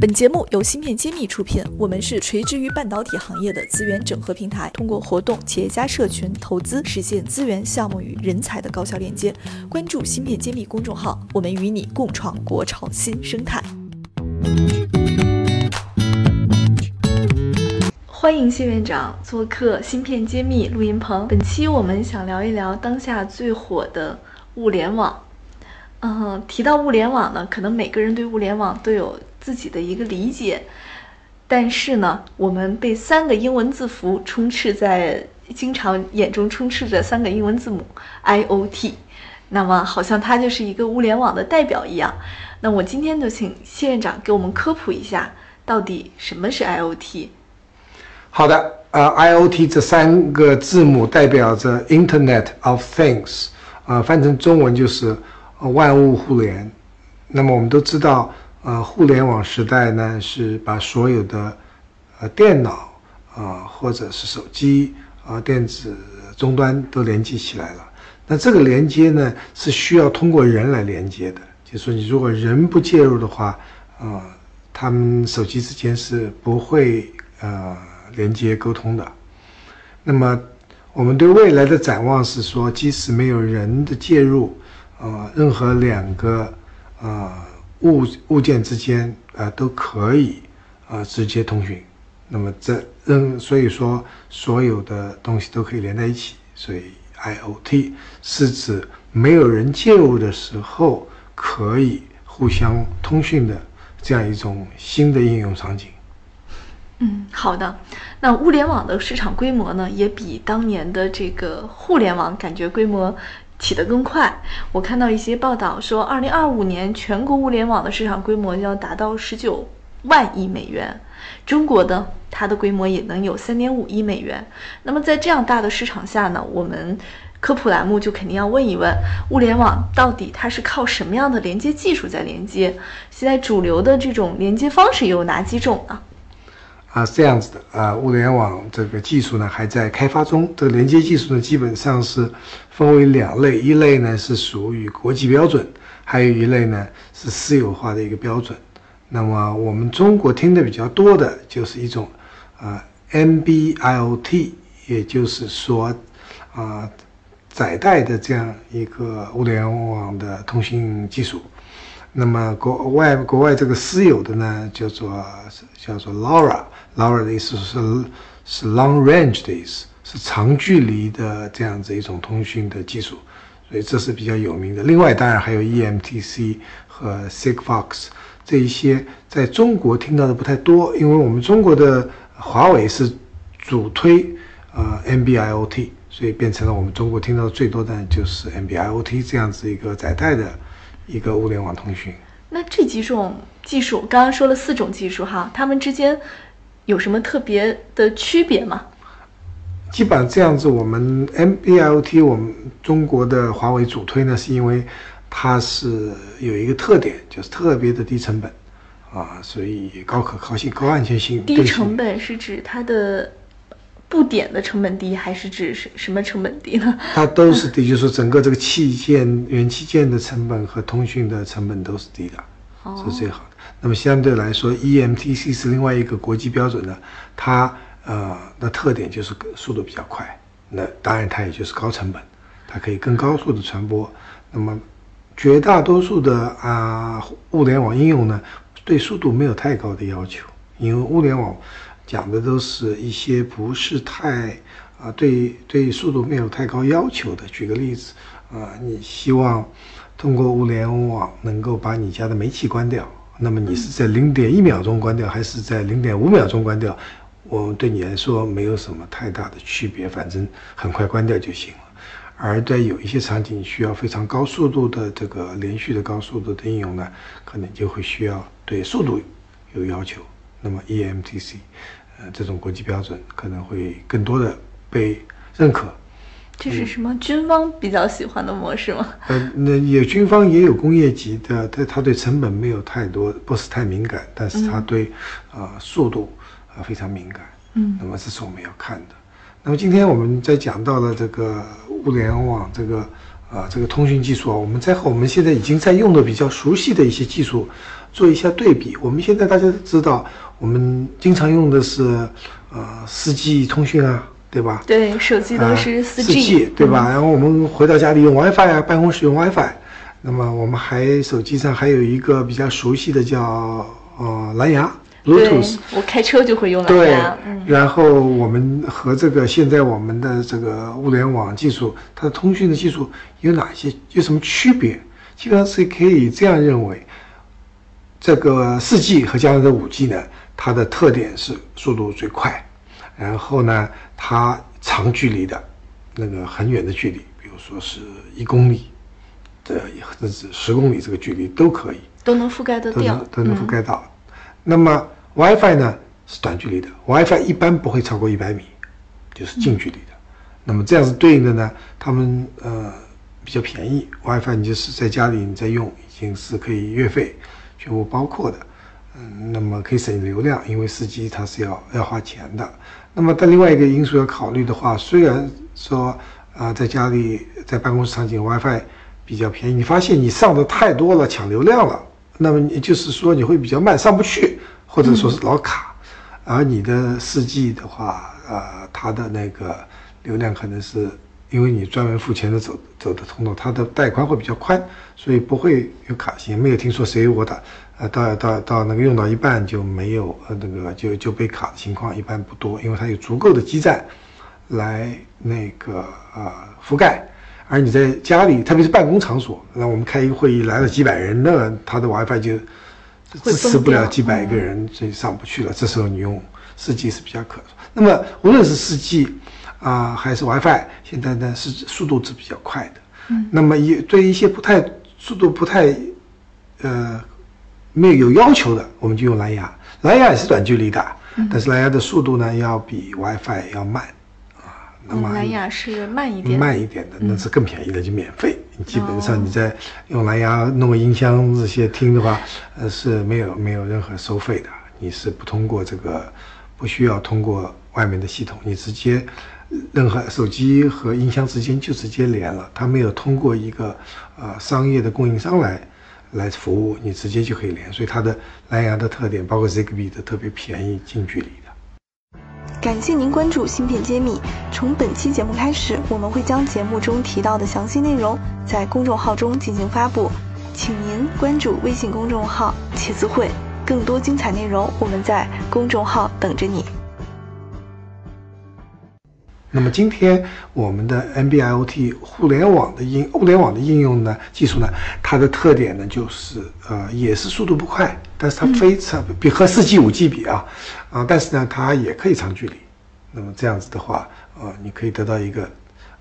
本节目由芯片揭秘出品，我们是垂直于半导体行业的资源整合平台，通过活动、企业家社群、投资，实现资源、项目与人才的高效链接。关注芯片揭秘公众号，我们与你共创国潮新生态。欢迎谢院长做客芯片揭秘录音棚。本期我们想聊一聊当下最火的物联网。嗯，提到物联网呢，可能每个人对物联网都有自己的一个理解，但是呢，我们被三个英文字符充斥在，经常眼中充斥着三个英文字母 IOT，那么好像它就是一个物联网的代表一样。那我今天就请谢院长给我们科普一下，到底什么是 IOT？好的，呃，IOT 这三个字母代表着 Internet of Things，啊，翻成中文就是。万物互联，那么我们都知道，呃，互联网时代呢是把所有的呃电脑啊或者是手机啊电子终端都连接起来了。那这个连接呢是需要通过人来连接的，就是说你如果人不介入的话，啊，他们手机之间是不会呃连接沟通的。那么我们对未来的展望是说，即使没有人的介入。呃，任何两个呃物物件之间啊都可以啊直接通讯，那么这任所以说所有的东西都可以连在一起，所以 IOT 是指没有人介入的时候可以互相通讯的这样一种新的应用场景。嗯，好的。那物联网的市场规模呢，也比当年的这个互联网感觉规模。起得更快。我看到一些报道说，二零二五年全国物联网的市场规模要达到十九万亿美元。中国的它的规模也能有三点五亿美元。那么在这样大的市场下呢，我们科普栏目就肯定要问一问：物联网到底它是靠什么样的连接技术在连接？现在主流的这种连接方式有哪几种呢？啊，这样子的啊，物联网这个技术呢还在开发中。这个连接技术呢，基本上是分为两类，一类呢是属于国际标准，还有一类呢是私有化的一个标准。那么我们中国听的比较多的就是一种啊 NB-IoT，也就是说啊载带的这样一个物联网的通信技术。那么国外国外这个私有的呢叫做叫做 LoRa。LoRa 的意思是是 long range 的意思，是长距离的这样子一种通讯的技术，所以这是比较有名的。另外，当然还有 eMTC 和 Sigfox 这一些，在中国听到的不太多，因为我们中国的华为是主推呃 NB-IoT，所以变成了我们中国听到最多的就是 NB-IoT 这样子一个载带的一个物联网通讯。那这几种技术，刚刚说了四种技术哈，它们之间。有什么特别的区别吗？基本上这样子，我们 M B I O T 我们中国的华为主推呢，是因为它是有一个特点，就是特别的低成本啊，所以高可靠性、高安全性。低成本是指它的布点的成本低，还是指什什么成本低呢？它都是低，就是说整个这个器件、元器件的成本和通讯的成本都是低的，是最好的。那么相对来说，eMTC 是另外一个国际标准的，它呃的特点就是速度比较快，那当然它也就是高成本，它可以更高速的传播。那么绝大多数的啊物联网应用呢，对速度没有太高的要求，因为物联网讲的都是一些不是太啊对对速度没有太高要求的。举个例子，啊，你希望通过物联网能够把你家的煤气关掉。那么你是在零点一秒钟关掉，还是在零点五秒钟关掉？我对你来说没有什么太大的区别，反正很快关掉就行了。而在有一些场景需要非常高速度的这个连续的高速度的应用呢，可能就会需要对速度有要求。那么 eMTC，呃，这种国际标准可能会更多的被认可。这是什么军方比较喜欢的模式吗？呃，那也军方也有工业级的，它它对成本没有太多，不是太敏感，但是它对啊速度啊非常敏感。嗯，那么这是我们要看的。那么今天我们在讲到了这个物联网这个啊这个通讯技术啊，我们在和我们现在已经在用的比较熟悉的一些技术做一下对比。我们现在大家都知道，我们经常用的是呃 4G 通讯啊，对吧？对，手机都是四 G，对吧？然后我们回到家里用 WiFi 啊，办公室用 WiFi。那么我们还手机上还有一个比较熟悉的叫呃蓝牙。Bluetooth，我开车就会用蓝牙。对，然后我们和这个现在我们的这个物联网技术，它的通讯的技术有哪些？有什么区别？基本上是可以这样认为，这个四 G 和将来的五 G 呢，它的特点是速度最快，然后呢，它长距离的，那个很远的距离，比如说是一公里的，或者是十公里这个距离都可以，都能覆盖得掉，都能覆盖到。那么 WiFi 呢是短距离的，WiFi 一般不会超过一百米，就是近距离的。那么这样子对应的呢，他们呃比较便宜，WiFi 你就是在家里你在用，已经是可以月费全部包括的，嗯，那么可以省流量，因为司机它是要要花钱的。那么但另外一个因素要考虑的话，虽然说啊在家里在办公室场景 WiFi 比较便宜，你发现你上的太多了，抢流量了。那么也就是说你会比较慢，上不去，或者说是老卡，而你的四 G 的话，呃，它的那个流量可能是因为你专门付钱的走走的通道，它的带宽会比较宽，所以不会有卡性。没有听说谁我打，呃，到到到那个用到一半就没有，呃，那个就就被卡的情况一般不多，因为它有足够的基站来那个呃覆盖。而你在家里，特别是办公场所，那我们开一个会议来了几百人，那他的 WiFi 就支持不了几百个人，所以上不去了。这时候你用四 G 是比较可。那么无论是四 G 啊还是 WiFi，现在呢是速度是比较快的。嗯。那么一对一些不太速度不太呃没有有要求的，我们就用蓝牙。蓝牙也是短距离的，但是蓝牙的速度呢要比 WiFi 要慢啊。那么蓝牙是慢一点，慢一点的，那是更便宜的，就免费。基本上你在用蓝牙弄个音箱这些听的话，呃是没有没有任何收费的。你是不通过这个，不需要通过外面的系统，你直接任何手机和音箱之间就直接连了，它没有通过一个呃商业的供应商来来服务，你直接就可以连。所以它的蓝牙的特点，包括 Zigbee 的特别便宜，近距离的。感谢您关注芯片揭秘。从本期节目开始，我们会将节目中提到的详细内容在公众号中进行发布，请您关注微信公众号“茄子会”，更多精彩内容我们在公众号等着你。那么今天我们的 NB-IoT 互联网的应物联网的应用呢，技术呢，它的特点呢就是呃也是速度不快，但是它非常比和四 G、五 G 比啊，啊，但是呢它也可以长距离。那么这样子的话，呃，你可以得到一个，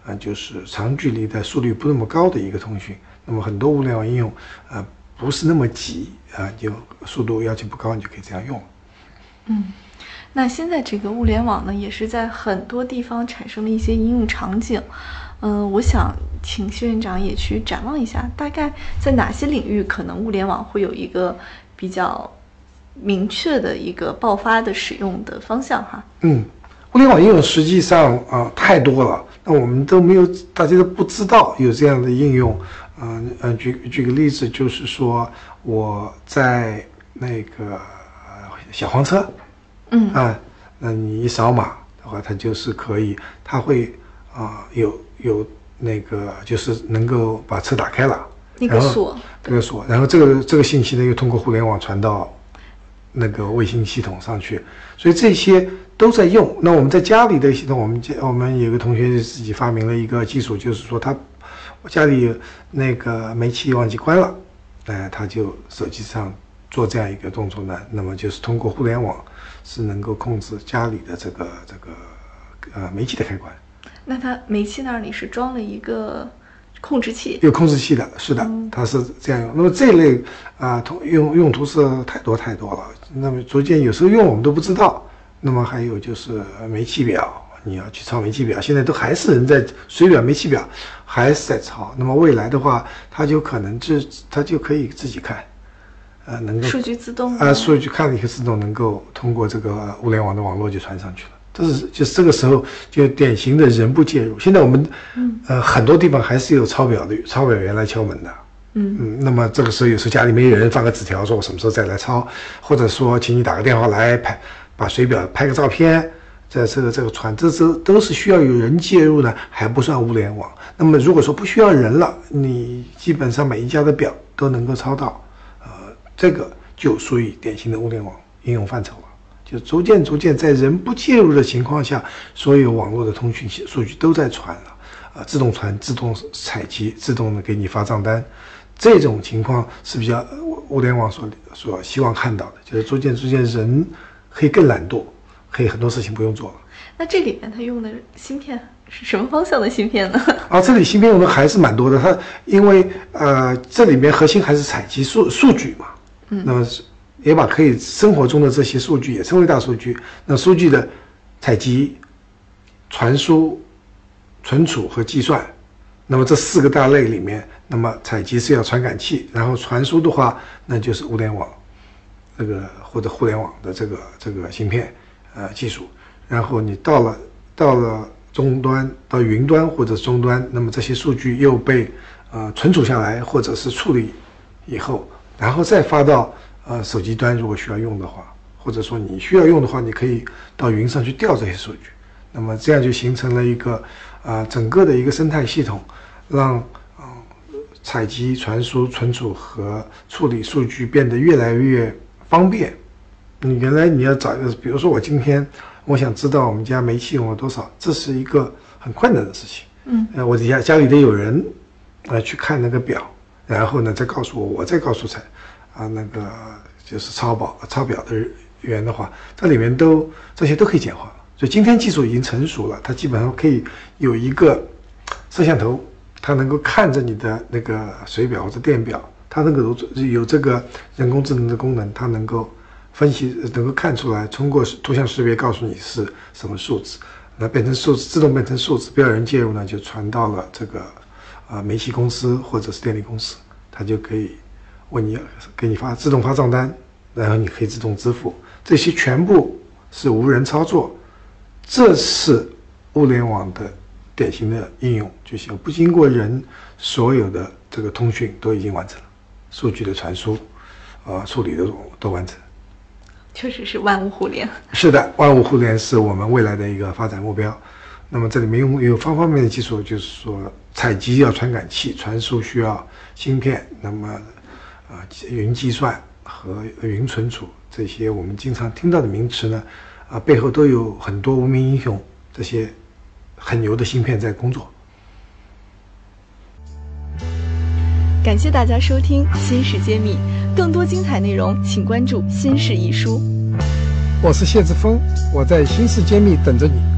呃，就是长距离的速率不那么高的一个通讯。那么很多物联网应用，呃，不是那么急啊，就速度要求不高，你就可以这样用。嗯。那现在这个物联网呢，也是在很多地方产生了一些应用场景。嗯，我想请谢院长也去展望一下，大概在哪些领域可能物联网会有一个比较明确的一个爆发的使用的方向哈？嗯，物联网应用实际上啊太多了，那我们都没有，大家都不知道有这样的应用。嗯嗯，举举个例子，就是说我在那个小黄车。嗯啊，那你一扫码的话，它就是可以，它会啊有有那个就是能够把车打开了，那个锁，这个锁，然后这个这个信息呢又通过互联网传到那个卫星系统上去，所以这些都在用。那我们在家里的系统，我们家我们有个同学自己发明了一个技术，就是说他家里那个煤气忘记关了，哎，他就手机上做这样一个动作呢，那么就是通过互联网。是能够控制家里的这个这个呃煤气的开关。那它煤气那里是装了一个控制器？有控制器的，是的，它是这样用。那么这类啊，通用用途是太多太多了。那么逐渐有时候用我们都不知道。那么还有就是煤气表，你要去抄煤气表，现在都还是人在水表、煤气表还是在抄。那么未来的话，它就可能自它就可以自己看。呃，能够数据自动啊，数据看了以后自动能够通过这个物联网的网络就传上去了，这是就是这个时候就典型的人不介入。现在我们呃很多地方还是有抄表的抄表员来敲门的。嗯嗯，那么这个时候有时候家里没有人，放个纸条说我什么时候再来抄，或者说请你打个电话来拍，把水表拍个照片，在这个这个传，这这都是需要有人介入的，还不算物联网。那么如果说不需要人了，你基本上每一家的表都能够抄到，呃，这个就属于典型的物联网应用范畴了。就逐渐逐渐在人不介入的情况下，所有网络的通讯数据都在传了，啊，自动传、自动采集、自动的给你发账单。这种情况是比较物联网所所希望看到的，就是逐渐逐渐人可以更懒惰，可以很多事情不用做了。那这里面它用的芯片是什么方向的芯片呢？啊，这里芯片用的还是蛮多的。它因为呃，这里面核心还是采集数数据嘛，那么也把可以生活中的这些数据也称为大数据。那数据的采集、传输、存储和计算。那么这四个大类里面，那么采集是要传感器，然后传输的话，那就是物联网，这个或者互联网的这个这个芯片，呃技术。然后你到了到了终端，到云端或者终端，那么这些数据又被呃存储下来，或者是处理以后，然后再发到呃手机端，如果需要用的话，或者说你需要用的话，你可以到云上去调这些数据。那么这样就形成了一个啊整个的一个生态系统。让啊采集、传输、存储和处理数据变得越来越方便。你原来你要找一个，比如说我今天我想知道我们家煤气用了多少，这是一个很困难的事情。嗯，呃，我家家里得有人啊去看那个表，然后呢再告诉我，我再告诉才啊那个就是抄表抄表的员的话，它里面都这些都可以简化。所以今天技术已经成熟了，它基本上可以有一个摄像头。它能够看着你的那个水表或者电表，它能够有这个人工智能的功能，它能够分析，能够看出来，通过图像识别告诉你是什么数字，那变成数字，自动变成数字，不要人介入呢，就传到了这个啊煤气公司或者是电力公司，它就可以为你给你发自动发账单，然后你可以自动支付，这些全部是无人操作，这是物联网的。典型的应用就行，不经过人，所有的这个通讯都已经完成了，数据的传输，啊，处理都都完成。确实是万物互联。是的，万物互联是我们未来的一个发展目标。那么这里面用有方方面面的技术，就是说采集要传感器，传输需要芯片，那么啊，云计算和云存储这些我们经常听到的名词呢，啊，背后都有很多无名英雄这些。很牛的芯片在工作。感谢大家收听《新事揭秘》，更多精彩内容请关注《新事一书》。我是谢志峰，我在《新事揭秘》等着你。